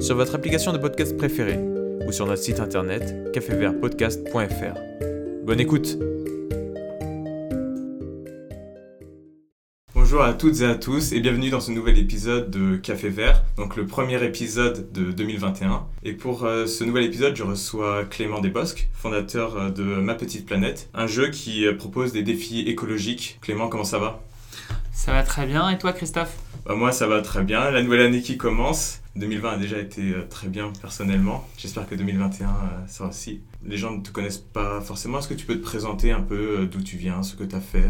sur votre application de podcast préférée ou sur notre site internet cafévertpodcast.fr. Bonne écoute Bonjour à toutes et à tous et bienvenue dans ce nouvel épisode de Café Vert, donc le premier épisode de 2021. Et pour euh, ce nouvel épisode, je reçois Clément Desbosques, fondateur euh, de Ma Petite Planète, un jeu qui euh, propose des défis écologiques. Clément, comment ça va? Ça va très bien et toi Christophe? Bah, Moi ça va très bien, la nouvelle année qui commence. 2020 a déjà été très bien personnellement. J'espère que 2021 sera aussi. Les gens ne te connaissent pas forcément. Est-ce que tu peux te présenter un peu d'où tu viens, ce que tu as fait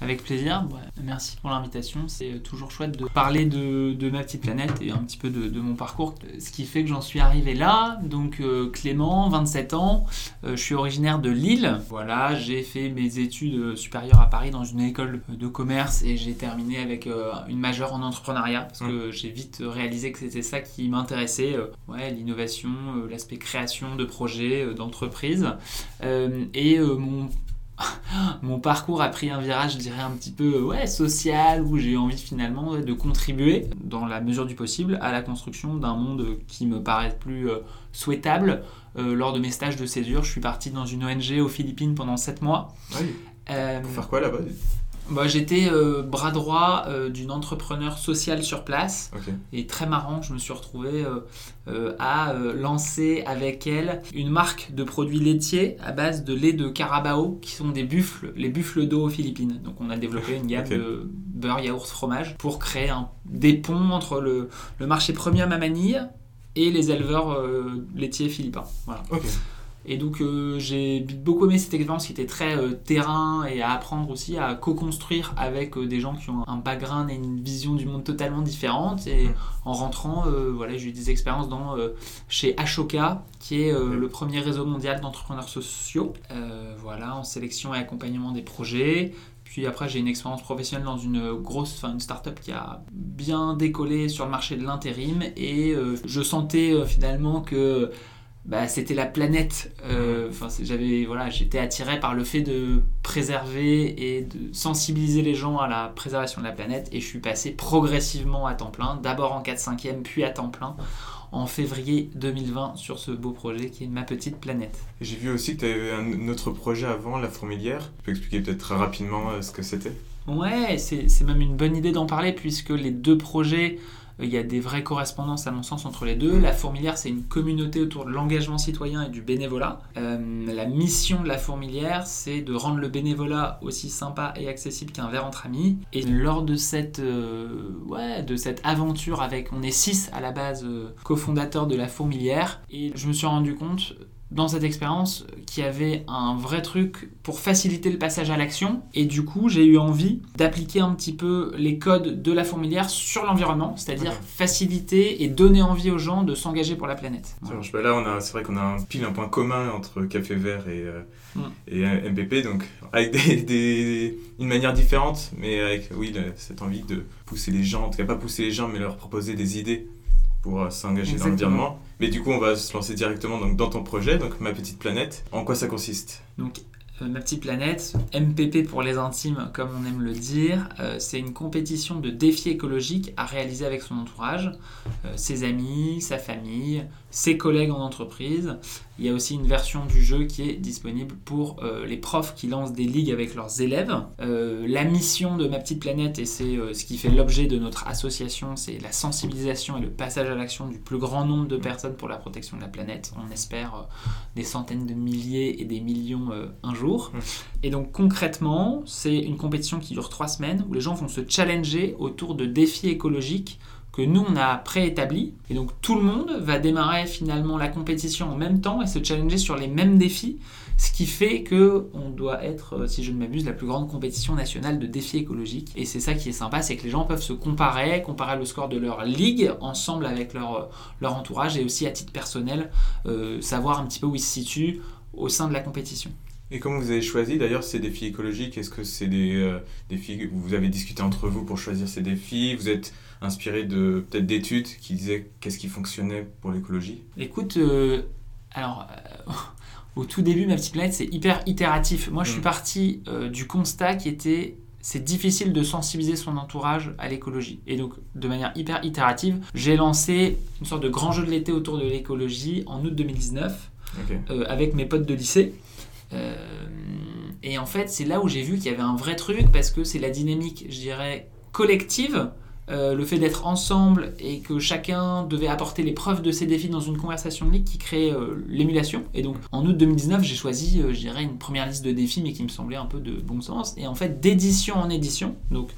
avec plaisir. merci pour l'invitation. C'est toujours chouette de parler de, ma petite planète et un petit peu de, mon parcours. Ce qui fait que j'en suis arrivé là. Donc euh, Clément, 27 ans. Euh, je suis originaire de Lille. Voilà, j'ai fait mes études supérieures à Paris dans une école de commerce et j'ai terminé avec euh, une majeure en entrepreneuriat parce que mmh. j'ai vite réalisé que c'était ça qui m'intéressait. ouais, l'innovation, l'aspect création de projets, d'entreprise. et mon mon parcours a pris un virage, je dirais, un petit peu ouais, social, où j'ai envie finalement de contribuer, dans la mesure du possible, à la construction d'un monde qui me paraît plus euh, souhaitable. Euh, lors de mes stages de césure, je suis parti dans une ONG aux Philippines pendant 7 mois. Oui. Euh, Pour faire quoi là-bas bah, J'étais euh, bras droit euh, d'une entrepreneur sociale sur place. Et très marrant, je me suis retrouvé euh, à lancer avec elle une marque de produits laitiers à base de lait de Carabao, qui sont des buffles, les buffles d'eau aux Philippines. Donc on a développé une gamme de beurre, yaourt, fromage pour créer un, des ponts entre le, le marché premium à Manille et les éleveurs laitiers philippins. Voilà. Et donc euh, j'ai beaucoup aimé cette expérience qui était très euh, terrain et à apprendre aussi à co-construire avec euh, des gens qui ont un background et une vision du monde totalement différente. Et en rentrant, voilà, j'ai eu des expériences dans, chez Ashoka, qui est le premier réseau mondial d'entrepreneurs sociaux, voilà, en sélection et accompagnement des projets. Puis après, j'ai une expérience professionnelle dans une grosse, enfin une start-up qui a bien décollé sur le marché de l'intérim et je sentais finalement que bah, c'était la planète. Euh, j'avais voilà, j'étais attiré par le fait de préserver et de sensibiliser les gens à la préservation de la planète. Et je suis passé progressivement à temps plein, d'abord en 4-5e, puis à temps plein en février 2020 sur ce beau projet qui est Ma Petite Planète. J'ai vu aussi que tu avais un autre projet avant, La Fourmilière. Tu peux expliquer peut-être très rapidement euh, ce que c'était? Ouais, c'est même une bonne idée d'en parler puisque les deux projets il y a des vraies correspondances à mon sens entre les deux. La Fourmilière, c'est une communauté autour de l'engagement citoyen et du bénévolat. Euh, la mission de la Fourmilière, c'est de rendre le bénévolat aussi sympa et accessible qu'un verre entre amis. Et lors de cette, euh, ouais, de cette aventure avec, on est six à la base euh, cofondateurs de la Fourmilière, et je me suis rendu compte dans cette expérience qui avait un vrai truc pour faciliter le passage à l'action. Et du coup, j'ai eu envie d'appliquer un petit peu les codes de la fourmilière sur l'environnement, c'est-à-dire faciliter et donner envie aux gens de s'engager pour la planète. Bah là, c'est vrai qu'on a un, pile un point commun entre Café Vert et, euh, mm. et MPP, donc avec des, une manière différente, mais avec oui, cette envie de pousser les gens, en tout cas pas pousser les gens, mais leur proposer des idées pour euh, s'engager dans l'environnement. Mais du coup, on va se lancer directement dans ton projet, donc Ma Petite Planète. En quoi ça consiste? Donc, euh, Ma Petite Planète, MPP pour les intimes, comme on aime le dire, euh, c'est une compétition de défis écologiques à réaliser avec son entourage, ses amis, sa famille, ses collègues en entreprise. Il y a aussi une version du jeu qui est disponible pour euh, les profs qui lancent des ligues avec leurs élèves. Euh, la mission de Ma Petite Planète, et c'est euh, ce qui fait l'objet de notre association, c'est la sensibilisation et le passage à l'action du plus grand nombre de personnes pour la protection de la planète. On espère des centaines de milliers et des millions un jour. Mmh. Et donc concrètement, c'est une compétition qui dure trois semaines où les gens vont se challenger autour de défis écologiques que nous on a préétabli. Et donc tout le monde va démarrer finalement la compétition en même temps et se challenger sur les mêmes défis. Ce qui fait que on doit être, euh, si je ne m'abuse, la plus grande compétition nationale de défis écologiques. Et c'est ça qui est sympa, c'est que les gens peuvent se comparer, comparer le score de leur ligue ensemble avec leur, euh, leur entourage et aussi à titre personnel, euh, savoir un petit peu où ils se situent au sein de la compétition. Et comment vous avez choisi d'ailleurs ces défis écologiques? Est-ce que c'est des défis que vous avez discuté entre vous pour choisir ces défis? Vous êtes inspiré de peut-être d'études qui disaient qu'est-ce qui fonctionnait pour l'écologie Écoute, alors au tout début, ma petite planète, c'est hyper itératif. Moi, je suis mm. parti euh, du constat qui était c'est difficile de sensibiliser son entourage à l'écologie. Et donc, de manière hyper itérative, j'ai lancé une sorte de grand jeu de l'été autour de l'écologie en août 2019 euh, avec mes potes de lycée. Euh, et en fait, c'est là où j'ai vu qu'il y avait un vrai truc parce que c'est la dynamique, je dirais, collective euh, le fait d'être ensemble et que chacun devait apporter les preuves de ses défis dans une conversation de ligue qui crée euh, l'émulation. Et donc en août 2019, j'ai choisi, euh, je dirais, une première liste de défis, mais qui me semblait un peu de bon sens. Et en fait, d'édition en édition, donc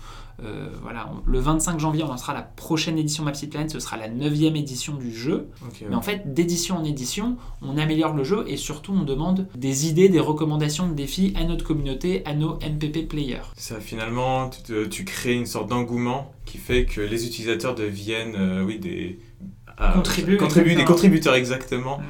euh, voilà, le 25 janvier, on lancera la prochaine édition Ma Petite Planète, ce sera la 9 édition du jeu. Mais en fait, d'édition en édition, on améliore le jeu et surtout on demande des idées, des recommandations de défis à notre communauté, à nos MPP players. Ça, finalement, tu, crées une sorte d'engouement qui fait que les utilisateurs deviennent euh, oui, des, contribuent, des contributeurs exactement,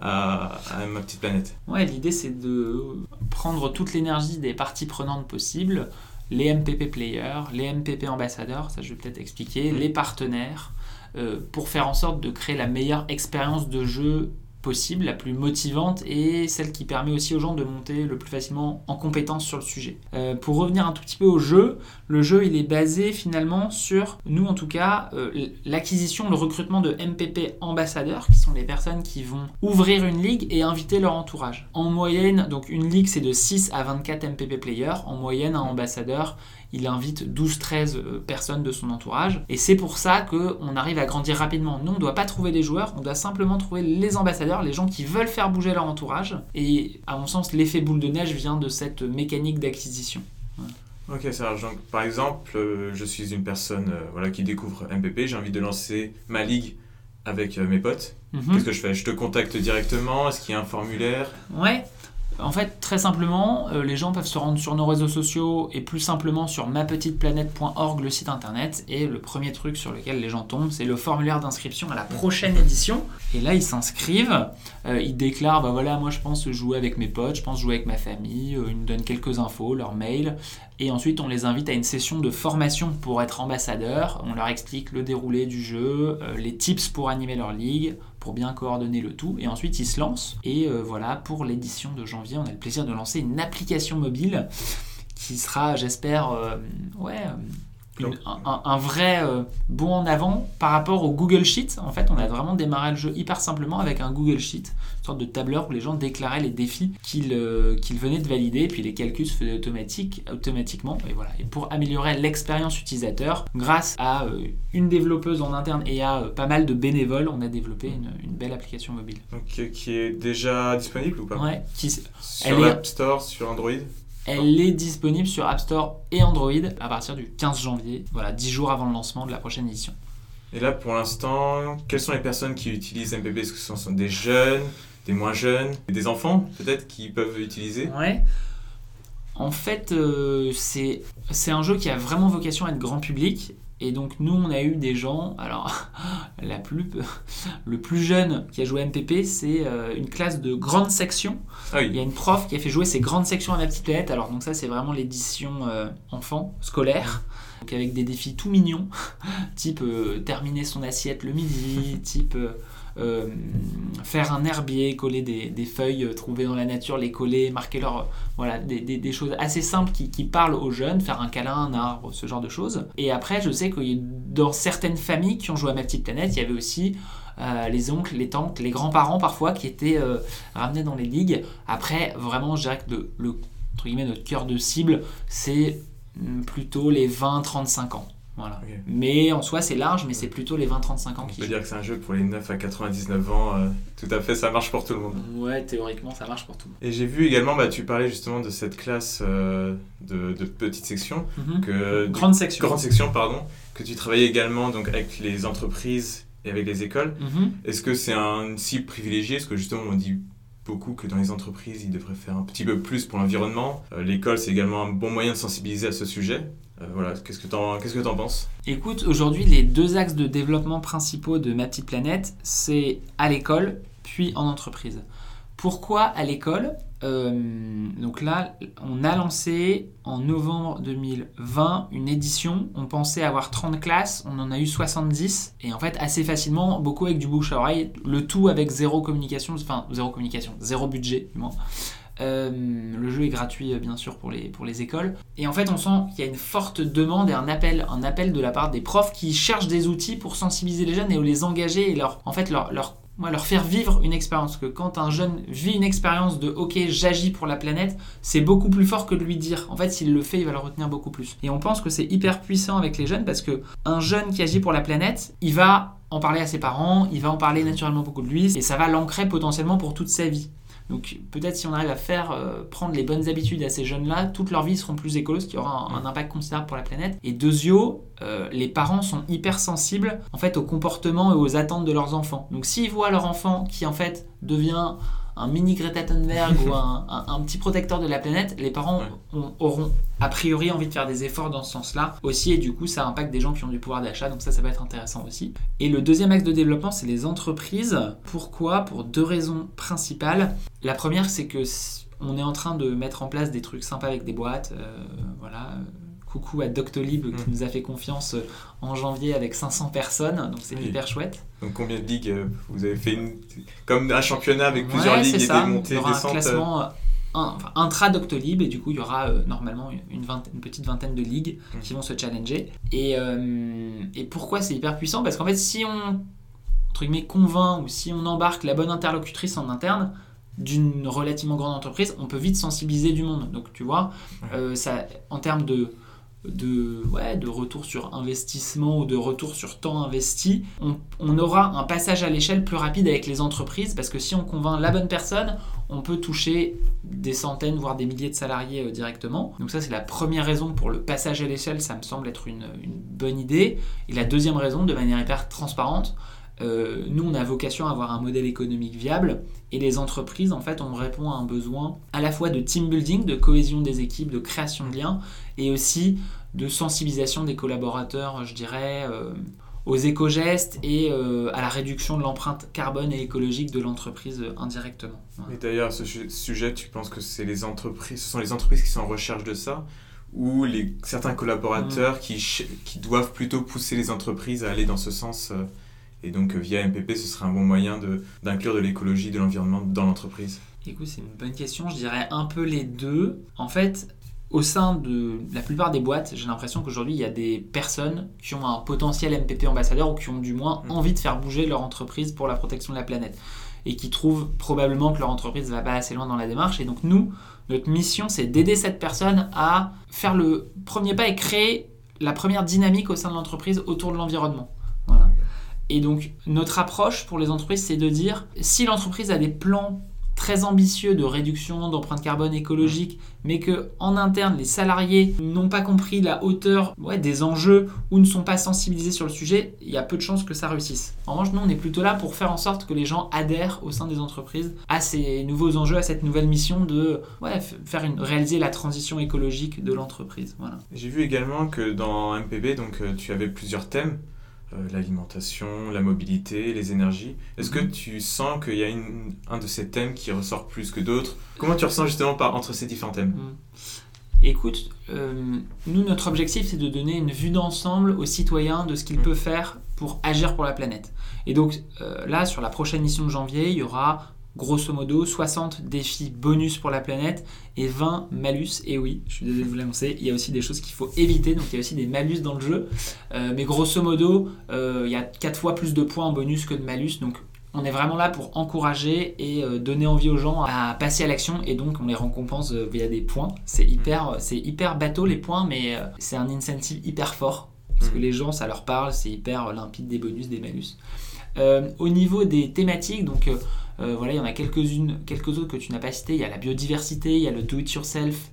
À, à, ma petite planète. Ouais, l'idée c'est de prendre toute l'énergie des parties prenantes possibles, les MPP players, les MPP ambassadeurs, ça je vais peut-être expliquer, mm. les partenaires, euh, pour faire en sorte de créer la meilleure expérience de jeu possible, la plus motivante et celle qui permet aussi aux gens de monter le plus facilement en compétence sur le sujet. Euh, pour revenir un tout petit peu au jeu, le jeu il est basé finalement sur, nous en tout cas, euh, l'acquisition, le recrutement de MPP ambassadeurs, qui sont les personnes qui vont ouvrir une ligue et inviter leur entourage. En moyenne, donc une ligue c'est de 6 à 24 MPP players, en moyenne un ambassadeur il invite 12-13 euh, personnes de son entourage. Et c'est pour ça qu'on arrive à grandir rapidement. Nous, on ne doit pas trouver des joueurs, on doit simplement trouver les ambassadeurs, les gens qui veulent faire bouger leur entourage. Et à mon sens, l'effet boule de neige vient de cette mécanique d'acquisition. Ok, ça Donc, par exemple, euh, je suis une personne euh, voilà, qui découvre MPP, j'ai envie de lancer ma ligue avec mes potes. Mhm. Qu'est-ce que je fais? Je te contacte directement? Est-ce qu'il y a un formulaire? Ouais. En fait, très simplement, euh, les gens peuvent se rendre sur nos réseaux sociaux et plus simplement sur mapetiteplanète.org, le site internet. Et le premier truc sur lequel les gens tombent, c'est le formulaire d'inscription à la prochaine édition. Et là, ils s'inscrivent, euh, ils déclarent, bah voilà, moi je pense jouer avec mes potes, je pense jouer avec ma famille, euh, ils nous donnent quelques infos, leur mail. Et ensuite, on les invite à une session de formation pour être ambassadeur. On leur explique le déroulé du jeu, les tips pour animer leur ligue, pour bien coordonner le tout. Et ensuite, ils se lancent. Et euh, voilà, pour l'édition de janvier, on a le plaisir de lancer une application mobile qui sera, j'espère, euh, ouais, un, vrai euh, bond en avant par rapport au Google Sheet. En fait, on a vraiment démarré le jeu hyper simplement avec un Google Sheet, une sorte de tableur où les gens déclaraient les défis qu'ils euh, venaient de valider, puis les calculs se faisaient automatique, automatiquement. Et voilà. Et pour améliorer l'expérience utilisateur, grâce à euh, une développeuse en interne et à pas mal de bénévoles, on a développé une, belle application mobile. Donc, qui est déjà disponible ou pas? Ouais. Qui, sur l'App Store, sur Android? Elle est disponible sur App Store et Android à partir du 15 janvier, voilà, 10 jours avant le lancement de la prochaine édition. Et là, pour l'instant, quelles sont les personnes qui utilisent MPP Est-ce que ce sont des jeunes, des moins jeunes, des enfants peut-être qui peuvent utiliser? Ouais. En fait, euh, c'est un jeu qui a vraiment vocation à être grand public et donc nous, on a eu des gens, alors la plus, le plus jeune qui a joué MPP, c'est euh, une classe de grande section. Ah Il y a une prof qui a fait jouer ses grandes sections à la petite lettre. Alors donc ça, c'est vraiment l'édition euh, enfant, scolaire. Donc avec des défis tout mignons, type euh, terminer son assiette le midi, type euh, faire un herbier, coller des, feuilles trouvées dans la nature, les coller, marquer leur. Voilà, des, choses assez simples qui, parlent aux jeunes, faire un câlin, un arbre, ce genre de choses. Et après, je sais que dans certaines familles qui ont joué à Ma Petite Planète, il y avait aussi. Euh, les oncles, les tantes, les grands-parents parfois qui étaient euh, ramenés dans les ligues. Après, vraiment, je dirais que le, entre guillemets, notre cœur de cible, c'est mm, plutôt les 20-35 ans. Voilà. Mais en soi, c'est large, mais c'est plutôt les 20-35 ans qui. On peut dire que c'est un jeu pour les 9 à 99 ans. Euh, tout à fait, ça marche pour tout le monde. Ouais, théoriquement, ça marche pour tout le monde. Et j'ai vu également, bah, tu parlais justement de cette classe euh, de, de petites sections. Mhm. que, grande section. Grande section, pardon. Que tu travaillais également donc, avec les entreprises et avec les écoles. Mhm. Est-ce que c'est un cible privilégié Est-ce que justement on dit beaucoup que dans les entreprises, ils devraient faire un petit peu plus pour l'environnement. Euh, l'école, c'est également un bon moyen de sensibiliser à ce sujet. Euh, voilà, qu'est-ce que tu en, qu'est-ce que en penses? Écoute, aujourd'hui, les deux axes de développement principaux de Ma Petite Planète, c'est à l'école, puis en entreprise. Pourquoi à l'école? Euh, donc là, on a lancé en novembre 2020 une édition. On pensait avoir 30 classes, on en a eu 70. Et en fait, assez facilement, beaucoup avec du bouche à oreille. Le tout avec zéro communication, enfin zéro communication, zéro budget du moins. Euh, le jeu est gratuit bien sûr pour les, écoles. Et en fait on sent qu'il y a une forte demande et un appel, un appel de la part des profs qui cherchent des outils pour sensibiliser les jeunes et les engager et en fait leur moi, leur faire vivre une expérience. Que quand un jeune vit une expérience de OK, j'agis pour la planète, c'est beaucoup plus fort que de lui dire. En fait, s'il le fait, il va le retenir beaucoup plus. Et on pense que c'est hyper puissant avec les jeunes parce que un jeune qui agit pour la planète, il va en parler à ses parents, il va en parler naturellement beaucoup de lui et ça va l'ancrer potentiellement pour toute sa vie. Donc peut-être si on arrive à faire euh, prendre les bonnes habitudes à ces jeunes-là, toute leur vie seront plus écolos, ce qui aura un, impact considérable pour la planète. Et deuxio, euh, les parents sont hyper sensibles en fait au comportement et aux attentes de leurs enfants. Donc s'ils voient leur enfant qui en fait devient un mini Greta Thunberg ou un, petit protecteur de la planète, les parents auront a priori envie de faire des efforts dans ce sens-là aussi, et du coup ça impacte des gens qui ont du pouvoir d'achat, donc ça ça va être intéressant aussi. Et le deuxième axe de développement, c'est les entreprises. Pourquoi? Pour deux raisons principales. La première, c'est que on est en train de mettre en place des trucs sympas avec des boîtes, euh, voilà coucou à Doctolib qui mm. nous a fait confiance euh, en janvier avec 500 personnes, donc c'est hyper chouette. Donc combien de ligues euh, Vous avez fait une... comme un championnat avec plusieurs ligues et ça. des montées, Il y aura un classement euh, intra Doctolib et du coup il y aura normalement une, vingtaine, une, petite vingtaine de ligues mm. qui vont se challenger. Et, et pourquoi c'est hyper puissant? Parce qu'en fait si on entre guillemets, convainc ou si on embarque la bonne interlocutrice en interne, d'une relativement grande entreprise, on peut vite sensibiliser du monde. Donc tu vois, ça, en termes de de, retour sur investissement ou de retour sur temps investi, on, aura un passage à l'échelle plus rapide avec les entreprises parce que si on convainc la bonne personne, on peut toucher des centaines, voire des milliers de salariés euh, directement. Donc ça, c'est la première raison pour le passage à l'échelle, ça me semble être une, bonne idée. Et la deuxième raison, de manière hyper transparente, euh, nous, on a vocation à avoir un modèle économique viable et les entreprises, en fait, on répond à un besoin à la fois de team building, de cohésion des équipes, de création de liens et aussi de sensibilisation des collaborateurs, je dirais, euh, aux éco-gestes et euh, à la réduction de l'empreinte carbone et écologique de l'entreprise indirectement. Et d'ailleurs, ce sujet, tu penses que c'est les entreprises, ce sont les entreprises qui sont en recherche de ça ou les, certains collaborateurs mm. qui, qui doivent plutôt pousser les entreprises à aller dans ce sens et donc, via MPP, ce serait un bon moyen d'inclure de, l'écologie, de l'environnement dans l'entreprise Écoute, c'est une bonne question. Je dirais un peu les deux. En fait, au sein de la plupart des boîtes, j'ai l'impression qu'aujourd'hui, il y a des personnes qui ont un potentiel MPP ambassadeur ou qui ont du moins mm. envie de faire bouger leur entreprise pour la protection de la planète et qui trouvent probablement que leur entreprise ne va pas assez loin dans la démarche. Et donc, nous, notre mission, c'est d'aider cette personne à faire le premier pas et créer la première dynamique au sein de l'entreprise autour de l'environnement. Et donc, notre approche pour les entreprises, c'est de dire si l'entreprise a des plans très ambitieux de réduction d'empreinte carbone écologique, mais que en interne les salariés n'ont pas compris la hauteur des enjeux ou ne sont pas sensibilisés sur le sujet, il y a peu de chances que ça réussisse. En revanche, nous on est plutôt là pour faire en sorte que les gens adhèrent au sein des entreprises à ces nouveaux enjeux, à cette nouvelle mission de réaliser la transition écologique de l'entreprise. Voilà. J'ai vu également que dans MPB, donc euh, tu avais plusieurs thèmes. Euh, l'alimentation, la mobilité, les énergies. Est-ce que mhm. tu sens qu'il y a un de ces thèmes qui ressort plus que d'autres? Comment tu ressens justement par, entre ces différents thèmes? Mhm. Écoute, euh, nous, notre objectif, c'est de donner une vue d'ensemble aux citoyens de ce qu'ils mhm. peuvent faire pour agir pour la planète. Et donc euh, là, sur la prochaine mission de janvier, il y aura grosso modo 60 défis bonus pour la planète et 20 malus. Et oui, je suis désolé de vous l'annoncer, il y a aussi des choses qu'il faut éviter, donc il y a aussi des malus dans le jeu. Euh, mais grosso modo, euh, il y a 4 fois plus de points en bonus que de malus, donc on est vraiment là pour encourager et euh, donner envie aux gens à passer à l'action et donc on les récompense via des points. C'est hyper, c'est hyper bateau les points, mais c'est un incentive hyper fort parce que mm. les gens, ça leur parle, c'est hyper limpide des bonus, des malus. Au niveau des thématiques, donc voilà, il y en a quelques-unes, quelques autres que tu n'as pas citées. Il y a la biodiversité, il y a le do-it-yourself,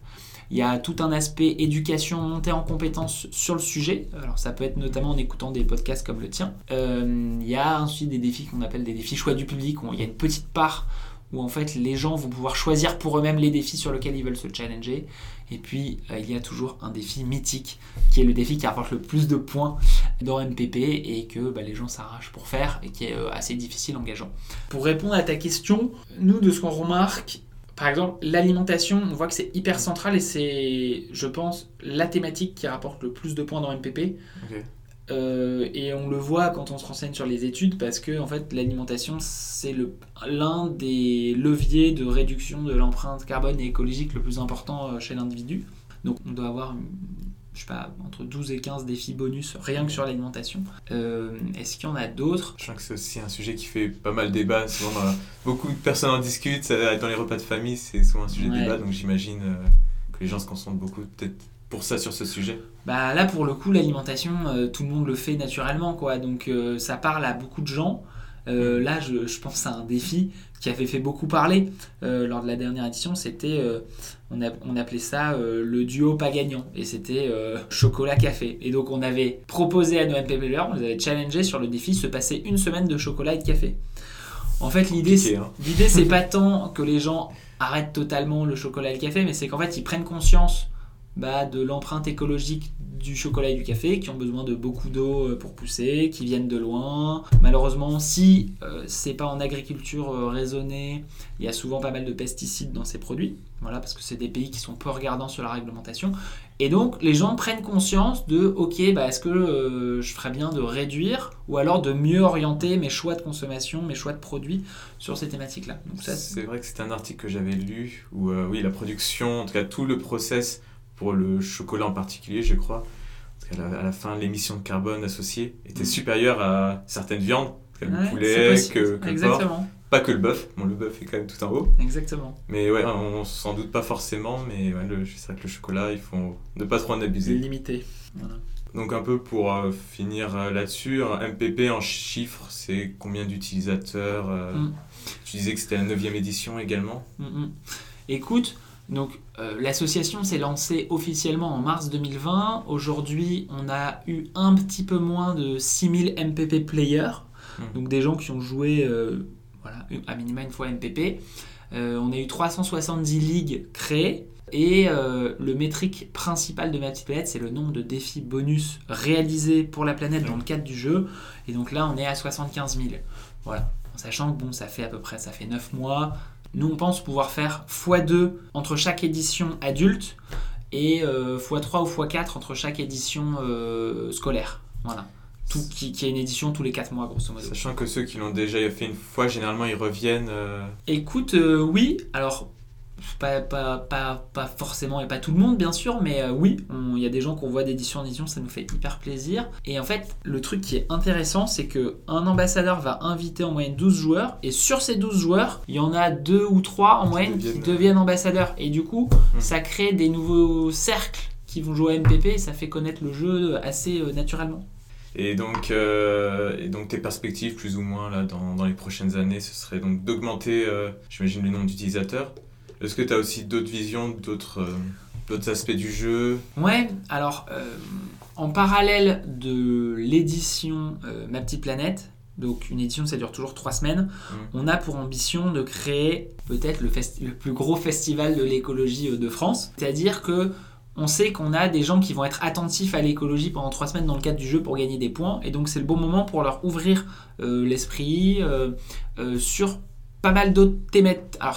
il y a tout un aspect éducation, montée en compétences sur le sujet. Alors ça peut être notamment en écoutant des podcasts comme le tien. il y a ensuite des défis qu'on appelle des défis choix du public, où il y a une petite part où en fait les gens vont pouvoir choisir pour eux-mêmes les défis sur lesquels ils veulent se challenger. Et puis euh, il y a toujours un défi mythique qui est le défi qui apporte le plus de points dans MPP et que bah, les gens s'arrachent pour faire et qui est euh, assez difficile engageant. Pour répondre à ta question, nous de ce qu'on remarque, par exemple, l'alimentation, on voit que c'est hyper central et c'est, je pense, la thématique qui rapporte le plus de points dans MPP. Euh, et on le voit quand on se renseigne sur les études parce que en fait l'alimentation c'est l'un des leviers de réduction de l'empreinte carbone et écologique le plus important euh, chez l'individu. Donc on doit avoir je sais pas, entre 12 et 15 défis bonus rien que sur l'alimentation. Euh, est-ce qu'il y en a d'autres? Je crois que c'est aussi un sujet qui fait pas mal débat. Souvent, beaucoup de personnes en discutent. Dans les repas de famille, c'est souvent un sujet de débat. Donc j'imagine que les gens se concentrent beaucoup peut-être pour ça sur ce sujet Bah là pour le coup l'alimentation euh, tout le monde le fait naturellement quoi donc euh, ça parle à beaucoup de gens. Euh, là je, je, pense à un défi qui avait fait beaucoup parler lors de la dernière édition c'était on, on, appelait ça le duo pas gagnant et c'était chocolat café et donc on avait proposé à nos MP on les avait challengé sur le défi se passer une semaine de chocolat et de café. En fait l'idée hein. l'idée c'est pas tant que les gens arrêtent totalement le chocolat et le café mais c'est qu'en fait ils prennent conscience bah, de l'empreinte écologique du chocolat et du café qui ont besoin de beaucoup d'eau euh, pour pousser, qui viennent de loin. Malheureusement, si euh, c'est pas en agriculture euh, raisonnée, il y a souvent pas mal de pesticides dans ces produits. Voilà, parce que c'est des pays qui sont peu regardants sur la réglementation. Et donc, les gens prennent conscience de, ok, bah, est-ce que je ferais bien de réduire ou alors de mieux orienter mes choix de consommation, mes choix de produits sur ces thématiques-là. C'est vrai que c'est un article que j'avais lu où, oui, la production, en tout cas tout le process pour le chocolat en particulier, je crois. Parce qu'à la, fin, l'émission de carbone associée était mm. supérieure à certaines viandes, comme le poulet, que, que le porc. Pas que le bœuf, bon, le bœuf est quand même tout en haut. Exactement. Mais ouais, on s'en doute pas forcément, mais ouais, c'est vrai que le chocolat, il faut ne pas trop en abuser. Limiter. Voilà. Donc un peu pour euh, finir euh, là-dessus, MPP en chiffres, c'est combien d'utilisateurs euh, mm. Tu disais que c'était la 9 édition également. Mm, Écoute, donc euh, l'association s'est lancée officiellement en mars 2020. Aujourd'hui, on a eu un petit peu moins de 6000 MPP players, hmm. donc des gens qui ont joué euh, voilà, à minima une fois MPP. Euh, on a eu 370 ligues créées. Et le métrique principal de ma petite planète, c'est le nombre de défis bonus réalisés pour la planète dans le cadre du jeu. Et donc là, on est à 75 000. Voilà. En sachant que bon, ça fait à peu près ça fait 9 mois. Nous, on pense pouvoir faire x2 entre chaque édition adulte et x3 euh, ou x4 entre chaque édition euh, scolaire. Voilà. Tout, qui, qui, est une édition tous les 4 mois, grosso modo. Sachant que ceux qui l'ont déjà fait une fois, généralement, ils reviennent. Euh, Écoute, oui. Alors, pas, pas, pas, pas, forcément et pas tout le monde bien sûr, mais euh, oui, il y a des gens qu'on voit d'édition en édition, ça nous fait hyper plaisir. Et en fait, le truc qui est intéressant, c'est que un ambassadeur va inviter en moyenne 12 joueurs, et sur ces 12 joueurs, il y en a deux ou trois en moyenne qui deviennent ambassadeurs. Et du coup, hmm. ça crée des nouveaux cercles qui vont jouer à MPP, et ça fait connaître le jeu assez euh, naturellement. Et donc, euh, et donc tes perspectives plus ou moins là dans, dans les prochaines années, ce serait donc d'augmenter, j'imagine, le nombre d'utilisateurs? Est-ce que tu as aussi d'autres visions, d'autres euh, aspects du jeu? Ouais, alors euh, en parallèle de l'édition euh, Ma Petite Planète, donc une édition ça dure toujours trois semaines, mmh. on a pour ambition de créer peut-être le, le, plus gros festival de l'écologie de France. C'est-à-dire que on sait qu'on a des gens qui vont être attentifs à l'écologie pendant trois semaines dans le cadre du jeu pour gagner des points, et donc c'est le bon moment pour leur ouvrir l'esprit sur pas mal d'autres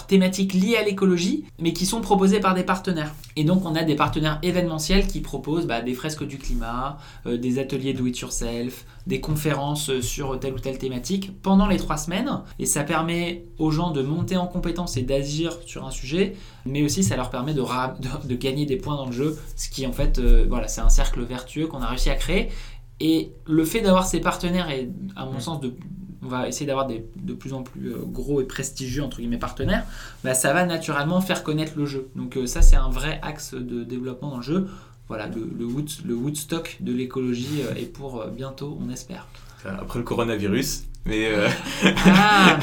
thématiques liées à l'écologie, mais qui sont proposées par des partenaires. Et donc on a des partenaires événementiels qui proposent bah, des fresques du climat, euh, des ateliers do it yourself, des conférences euh, sur telle ou telle thématique pendant les trois semaines. Et ça permet aux gens de monter en compétence et d'agir sur un sujet, mais aussi ça leur permet de, de, gagner des points dans le jeu, ce qui en fait, euh, voilà, c'est un cercle vertueux qu'on a réussi à créer. Et le fait d'avoir ces partenaires et à mon sens de on va essayer d'avoir de plus en plus euh, gros et prestigieux entre guillemets partenaires, bah, ça va naturellement faire connaître le jeu. Donc euh, ça c'est un vrai axe de développement dans le jeu. voilà, le, le, wood, le Woodstock de l'écologie est pour bientôt, on espère. Après le coronavirus, mais ah,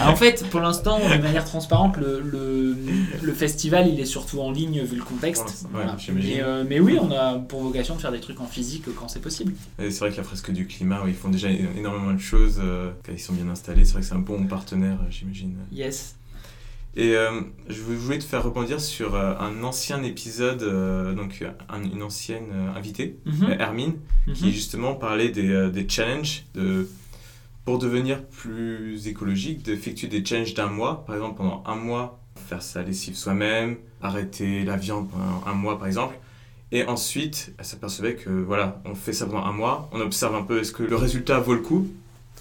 en fait, pour l'instant, de manière transparente, le, le, le, festival il est surtout en ligne vu le contexte. mais, mais, oui, on a pour vocation de faire des trucs en physique quand c'est possible. C'est vrai que la fresque du climat, ils font déjà énormément de choses. quand ils sont bien installés, c'est vrai que c'est un bon partenaire, j'imagine. Yes. Et euh, je voulais te faire rebondir sur euh, un ancien épisode, euh, donc une ancienne invitée, mhm. Hermine, qui mhm. justement parlait des, des challenges de, pour devenir plus écologique, d'effectuer des challenges d'un mois. Par exemple, pendant un mois, faire sa lessive soi-même, arrêter la viande pendant un mois par exemple. Et ensuite, elle s'apercevait que voilà, on fait ça pendant un mois, on observe un peu est-ce que le résultat vaut le coup,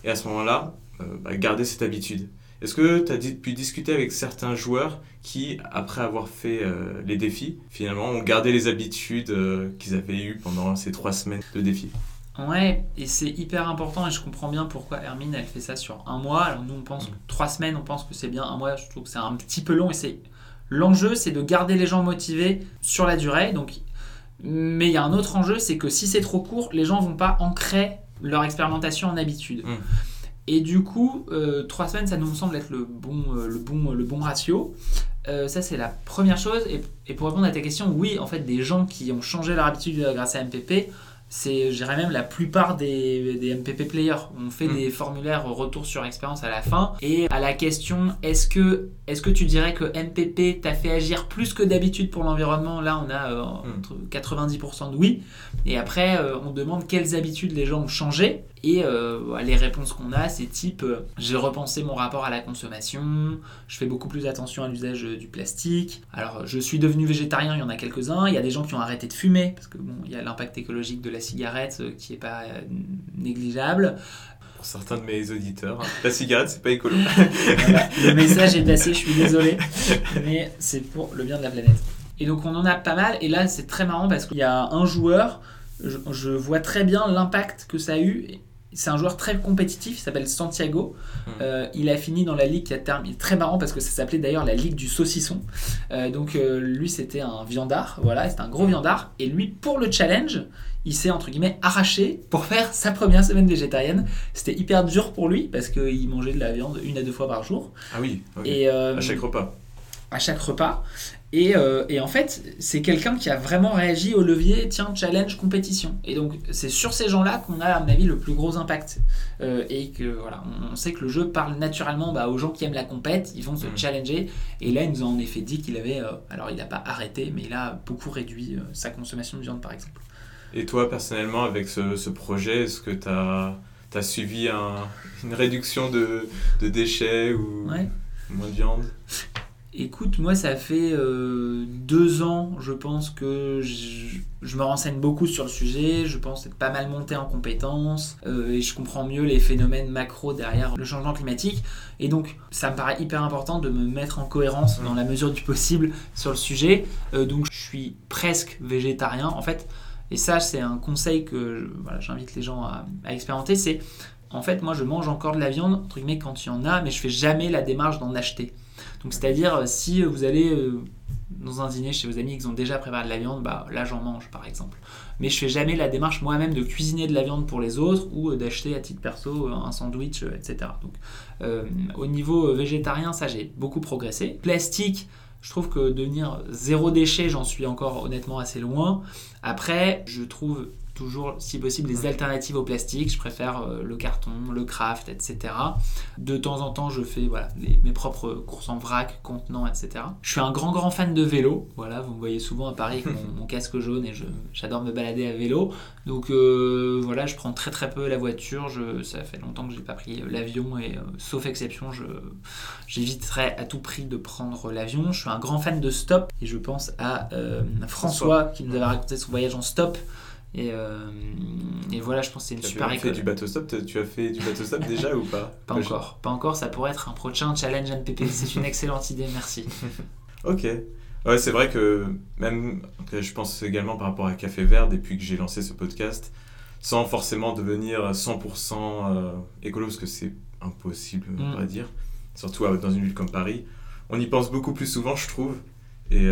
et à ce moment-là, bah, garder cette habitude. Est-ce que tu as pu discuter avec certains joueurs qui, après avoir fait euh, les défis, finalement ont gardé les habitudes euh, qu'ils avaient eues pendant ces trois semaines de défis? Ouais, et c'est hyper important et je comprends bien pourquoi Hermine elle fait ça sur un mois. Alors nous on pense que trois semaines, on pense que c'est bien un mois. Je trouve que c'est un petit peu long et c'est l'enjeu, c'est de garder les gens motivés sur la durée. Donc, mais il y a un autre enjeu, c'est que si c'est trop court, les gens vont pas ancrer leur expérimentation en habitude. Mmh. Et du coup, euh, trois semaines, ça nous semble être le bon, euh, le bon, le bon ratio. Euh, ça, c'est la première chose. Et, et, pour répondre à ta question, oui, en fait, des gens qui ont changé leur habitude grâce à MPP, c'est, je dirais même, la plupart des, des MPP players. On fait mm. des formulaires retour sur expérience à la fin. Et à la question, est-ce que, est-ce que tu dirais que MPP t'a fait agir plus que d'habitude pour l'environnement? Là, on a euh, mm. entre 90% de oui. Et après, euh, on demande quelles habitudes les gens ont changé. Et euh, les réponses qu'on a, c'est type j'ai repensé mon rapport à la consommation, je fais beaucoup plus attention à l'usage du plastique. Alors, je suis devenu végétarien, il y en a quelques-uns. Il y a des gens qui ont arrêté de fumer, parce que bon, il y a l'impact écologique de la cigarette euh, qui est pas euh, négligeable. Pour certains de mes auditeurs, hein. la cigarette, c'est pas écolo. le message est passé, je suis désolé, mais c'est pour le bien de la planète. Et donc, on en a pas mal, et là, c'est très marrant parce qu'il y a un joueur, je vois très bien l'impact que ça a eu c'est un joueur très compétitif, il s'appelle Santiago. Hmm. Euh, il a fini dans la ligue qui a terminé. Très marrant parce que ça s'appelait d'ailleurs la ligue du saucisson. Euh, donc euh, lui c'était un viandard, voilà, c'était un gros viandard. Et lui pour le challenge, il s'est entre guillemets arraché pour faire sa première semaine végétarienne. C'était hyper dur pour lui parce qu'il mangeait de la viande une à deux fois par jour. Ah oui. Et à chaque repas. À chaque repas. Euh, et, en fait, c'est quelqu'un qui a vraiment réagi au levier, tiens, challenge, compétition. Et donc, c'est sur ces gens-là qu'on a, à mon avis, le plus gros impact. Euh, et que, voilà, on, sait que le jeu parle naturellement bah, aux gens qui aiment la compète, ils vont se mm. challenger. Et là, il nous a en effet dit qu'il avait, euh, alors il n'a pas arrêté, mais il a beaucoup réduit sa consommation de viande, par exemple. Et toi, personnellement, avec ce, projet, est-ce que tu as, as, suivi une réduction de, de déchets ou moins de viande? Écoute, moi, ça fait euh, deux ans, je pense que je, me renseigne beaucoup sur le sujet. Je pense être pas mal monté en compétences euh, et je comprends mieux les phénomènes macro derrière le changement climatique. Et donc, ça me paraît hyper important de me mettre en cohérence dans la mesure du possible sur le sujet. Euh, donc, je suis presque végétarien. En fait, et ça, c'est un conseil que j'invite les gens à, à expérimenter c'est en fait, moi, je mange encore de la viande, entre guillemets, quand il y en a, mais je fais jamais la démarche d'en acheter. Donc c'est-à-dire euh, si vous allez euh, dans un dîner chez vos amis qui ont déjà préparé de la viande, bah là j'en mange par exemple. Mais je fais jamais la démarche moi-même de cuisiner de la viande pour les autres ou euh, d'acheter à titre perso un sandwich, etc. Donc au niveau végétarien, ça j'ai beaucoup progressé. Plastique, je trouve que devenir zéro déchet, j'en suis encore honnêtement assez loin. Après, je trouve toujours, si possible, des alternatives au plastique. Je préfère euh, le carton, le craft, etc. De temps en temps, je fais voilà, mes propres courses en vrac, contenants, etc. Je suis un grand, grand fan de vélo. Voilà, vous me voyez souvent à Paris avec mon, casque jaune et j'adore me balader à vélo. Donc euh, voilà, je prends très, très peu la voiture. Je, ça fait longtemps que j'ai pas pris l'avion et euh, sauf exception, j'éviterai à tout prix de prendre l'avion. Je suis un grand fan de stop et je pense à François qui nous avait raconté son voyage en stop. Et, euh, et, voilà, je pense que c'est une super école. Tu fait du bateau stop Tu as fait du bateau stop déjà ou pas Pas encore, pas encore. Ça pourrait être un prochain challenge NPP. C'est une excellente idée, merci. ok. Ouais, c'est vrai que même, je pense également par rapport à Café Vert, depuis que j'ai lancé ce podcast, sans forcément devenir 100% euh, écolo, parce que c'est impossible, on mm. va dire, surtout dans une ville comme Paris, on y pense beaucoup plus souvent, je trouve. Et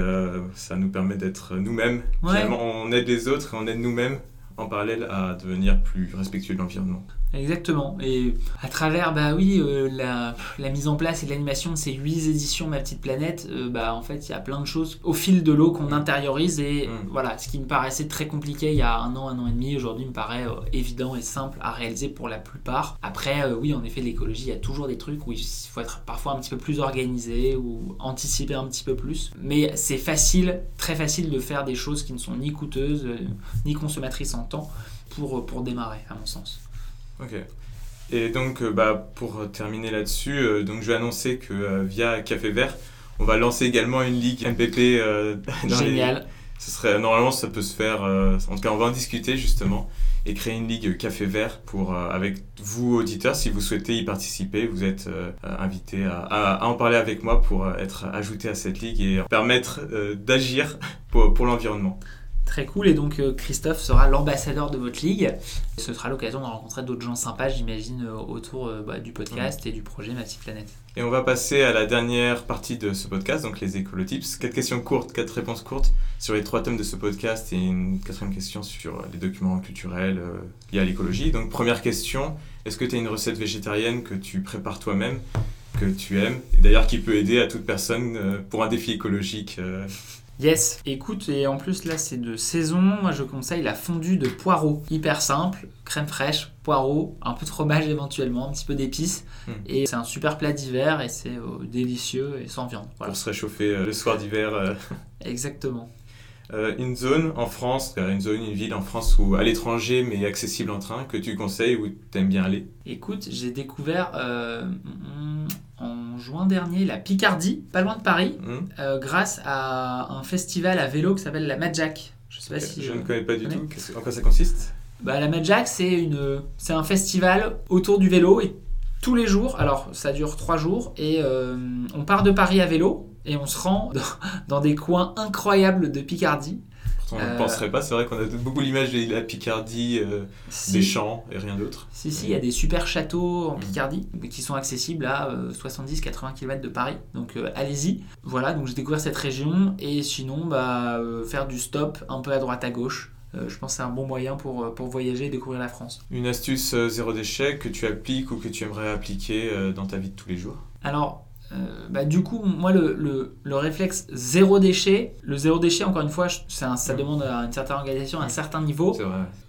ça nous permet d'être nous-mêmes. Finalement, on aide les autres et on aide nous-mêmes en parallèle à devenir plus respectueux de l'environnement. Exactement. Et à travers, bah oui, euh, la, la, mise en place et l'animation de ces huit éditions Ma Petite Planète, euh, bah en fait, il y a plein de choses au fil de l'eau qu'on intériorise. Et mm. voilà, ce qui me paraissait très compliqué il y a un an, un an et demi, aujourd'hui me paraît euh, évident et simple à réaliser pour la plupart. Après, oui, en effet, l'écologie, il y a toujours des trucs où il faut être parfois un petit peu plus organisé ou anticiper un petit peu plus. Mais c'est facile, très facile de faire des choses qui ne sont ni coûteuses, ni consommatrices en temps pour, pour démarrer, à mon sens. Ok. Et donc, euh, bah, pour terminer là-dessus, euh, donc je vais annoncer que euh, via Café Vert, on va lancer également une ligue MPP. Génial. Ce serait normalement ça peut se faire. en tout cas, on va en discuter justement et créer une ligue Café Vert pour avec vous auditeurs si vous souhaitez y participer. Vous êtes invités à, à, en parler avec moi pour être ajouté à cette ligue et permettre d'agir pour, pour l'environnement. Très cool, et donc euh, Christophe sera l'ambassadeur de votre ligue. Ce sera l'occasion de rencontrer d'autres gens sympas, j'imagine, euh, autour euh, bah, du podcast et du projet Ma Petite Planète. Et on va passer à la dernière partie de ce podcast, donc les écolotips. Quatre questions courtes, quatre réponses courtes sur les trois thèmes de ce podcast et une quatrième question sur les documents culturels liés à l'écologie. Donc première question, est-ce que tu as une recette végétarienne que tu prépares toi-même, que tu aimes, et d'ailleurs qui peut aider à toute personne pour un défi écologique Yes, écoute, et en plus là c'est de saison, moi je conseille la fondue de poireaux. Hyper simple, crème fraîche, poireaux, un peu de fromage éventuellement, un petit peu d'épices. Hmm. Et c'est un super plat d'hiver et c'est euh, délicieux et sans viande. Pour se réchauffer euh, le soir d'hiver. Euh. Exactement. une zone en France, une zone, une ville en France ou à l'étranger mais accessible en train que tu conseilles ou tu aimes bien aller? Écoute, j'ai découvert en juin dernier la Picardie, pas loin de Paris, mmh. euh, grâce à un festival à vélo qui s'appelle la Madjack. Je sais pas si je ne connais pas du tout. En quoi ça consiste? Bah, La Madjack, c'est une, c'est un festival autour du vélo et tous les jours. Alors, ça dure trois jours et euh, on part de Paris à vélo et on se rend dans des coins incroyables de Picardie. On ne euh, penserait pas, c'est vrai qu'on a beaucoup l'image de la Picardie, euh, des champs et rien d'autre. Si, si, il y a des super châteaux en mm. Picardie qui sont accessibles à 70-80 euh, km de Paris. Donc allez-y. Voilà, donc j'ai découvert cette région et sinon, bah, faire du stop un peu à droite à gauche. je pense que c'est un bon moyen pour, pour voyager et découvrir la France. Une astuce zéro déchet que tu appliques ou que tu aimerais appliquer dans ta vie de tous les jours? Alors, euh, bah, du coup, moi, le, le, le, réflexe zéro déchet, le zéro déchet, encore une fois, ça, ça demande à une certaine organisation, à un certain niveau. Vrai.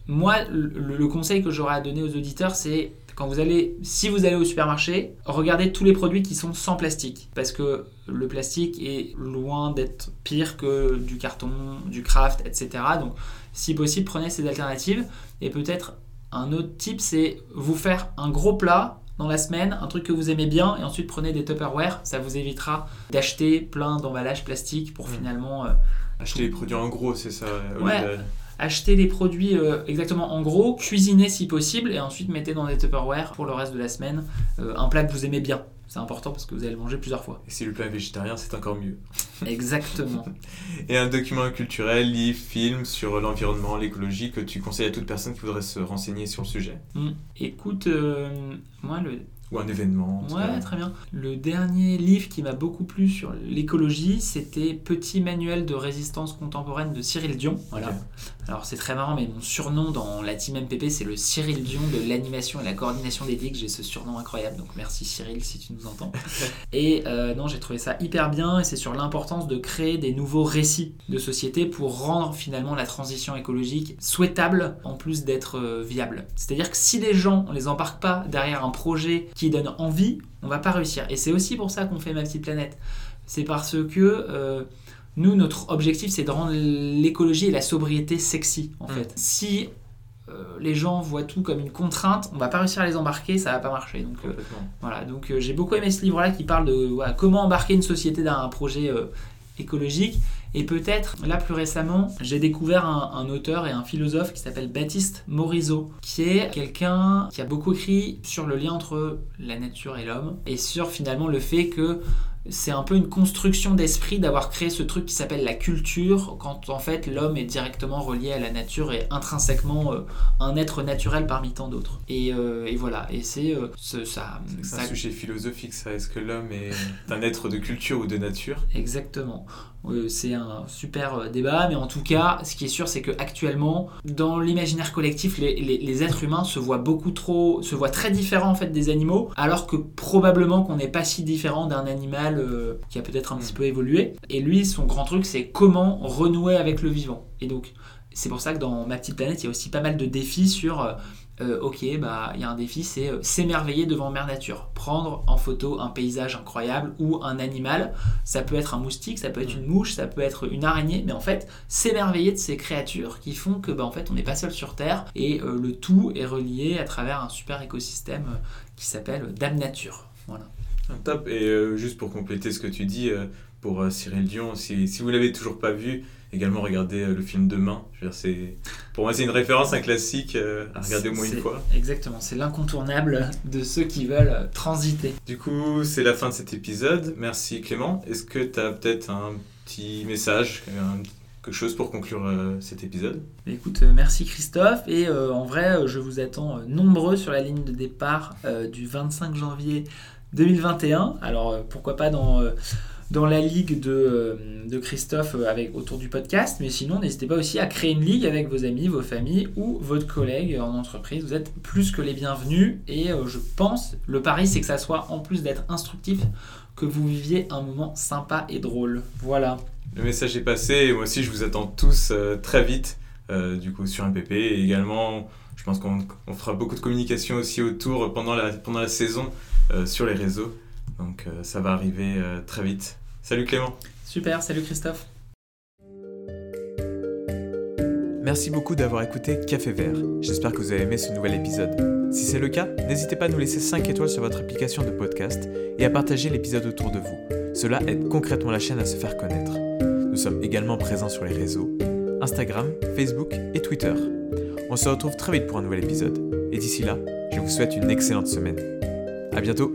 Moi, le, conseil que j'aurais à donner aux auditeurs, c'est quand vous allez, si vous allez au supermarché, regardez tous les produits qui sont sans plastique. Parce que le plastique est loin d'être pire que du carton, du craft, etc. Donc, si possible, prenez ces alternatives. Et peut-être un autre type, c'est vous faire un gros plat dans la semaine, un truc que vous aimez bien, et ensuite prenez des Tupperware. Ça vous évitera d'acheter plein d'emballages plastiques pour hmm. finalement. Euh, acheter les produits en gros, c'est ça Ouais. Acheter les produits euh, exactement en gros, cuisiner si possible, et ensuite mettez dans des Tupperware pour le reste de la semaine euh, un plat que vous aimez bien. C'est important parce que vous allez le manger plusieurs fois. Et si le plat est végétarien, c'est encore mieux. Exactement. Et un document culturel, livre, film sur l'environnement, l'écologie que tu conseilles à toute personne qui voudrait se renseigner sur le sujet hmm. Écoute, moi, le ou un événement. Ouais, très bien. Le dernier livre qui m'a beaucoup plu sur l'écologie, c'était Petit manuel de résistance contemporaine de Cyril Dion. Voilà. Alors c'est très marrant, mais mon surnom dans la team MPP, c'est le Cyril Dion de l'animation et la coordination des digues. J'ai ce surnom incroyable, donc merci Cyril si tu nous entends. et euh, non, j'ai trouvé ça hyper bien, et c'est sur l'importance de créer des nouveaux récits de société pour rendre finalement la transition écologique souhaitable, en plus d'être euh, viable. C'est-à-dire que si les gens, on les embarque pas derrière un projet qui donne envie, on va pas réussir. Et c'est aussi pour ça qu'on fait Ma Petite Planète. C'est parce que euh, nous, notre objectif, c'est de rendre l'écologie et la sobriété sexy, en mm. fait. Si euh, les gens voient tout comme une contrainte, on va pas réussir à les embarquer, ça va pas marcher. Donc euh, voilà. Donc j'ai beaucoup aimé ce livre-là qui parle de comment embarquer une société dans un projet écologique. Et peut-être, là plus récemment, j'ai découvert un, auteur et un philosophe qui s'appelle Baptiste Morisot, qui est quelqu'un qui a beaucoup écrit sur le lien entre la nature et l'homme, et sur finalement le fait que c'est un peu une construction d'esprit d'avoir créé ce truc qui s'appelle la culture, quand en fait l'homme est directement relié à la nature et intrinsèquement euh, un être naturel parmi tant d'autres. Et, euh, voilà, et c'est euh, ça. C'est un sujet philosophique ça, est-ce que l'homme est un être de culture ou de nature? Exactement. Euh, c'est un super euh, débat, mais en tout cas, ce qui est sûr, c'est qu'actuellement, dans l'imaginaire collectif, les, êtres humains se voient beaucoup trop, se voient très différents en fait des animaux, alors que probablement qu'on n'est pas si différent d'un animal euh, qui a peut-être un petit mm. peu évolué. Et lui, son grand truc, c'est comment renouer avec le vivant. Et donc, c'est pour ça que dans ma petite planète, il y a aussi pas mal de défis sur euh, ok, bah il y a un défi, c'est euh, s'émerveiller devant mère nature. Prendre en photo un paysage incroyable ou un animal. Ça peut être un moustique, ça peut être une mouche, ça peut être une araignée, mais en fait, s'émerveiller de ces créatures qui font que bah, en fait, on n'est pas seul sur Terre et euh, le tout est relié à travers un super écosystème qui s'appelle Dame Nature. Voilà. Top. Et juste pour compléter ce que tu dis, pour Cyril Dion, si, si vous l'avez toujours pas vu, également regarder euh, le film Demain. pour moi, c'est une référence, un classique euh, à regarder au moins une fois. Exactement, c'est l'incontournable de ceux qui veulent transiter. Du coup, c'est la fin de cet épisode. Merci Clément. Est-ce que tu as peut-être un petit message, quelque chose pour conclure euh, cet épisode? Écoute, merci Christophe. Et en vrai, je vous attends nombreux sur la ligne de départ du 25 janvier 2021. Alors, pourquoi pas dans dans la ligue de, euh, de Christophe euh, avec, autour du podcast. Mais sinon, n'hésitez pas aussi à créer une ligue avec vos amis, vos familles ou votre collègue en entreprise. Vous êtes plus que les bienvenus. Et euh, je pense, le pari, c'est que ça soit, en plus d'être instructif, que vous viviez un moment sympa et drôle. Voilà. Le message est passé et moi aussi, je vous attends tous très vite, du coup, sur un PP. Et également, je pense qu'on fera beaucoup de communication aussi autour pendant la, pendant la saison sur les réseaux. Donc ça va arriver très vite. Salut Clément. Super, salut Christophe. Merci beaucoup d'avoir écouté Café Vert. J'espère que vous avez aimé ce nouvel épisode. Si c'est le cas, n'hésitez pas à nous laisser 5 étoiles sur votre application de podcast et à partager l'épisode autour de vous. Cela aide concrètement la chaîne à se faire connaître. Nous sommes également présents sur les réseaux Instagram, Facebook et Twitter. On se retrouve très vite pour un nouvel épisode. Et d'ici là, je vous souhaite une excellente semaine. A bientôt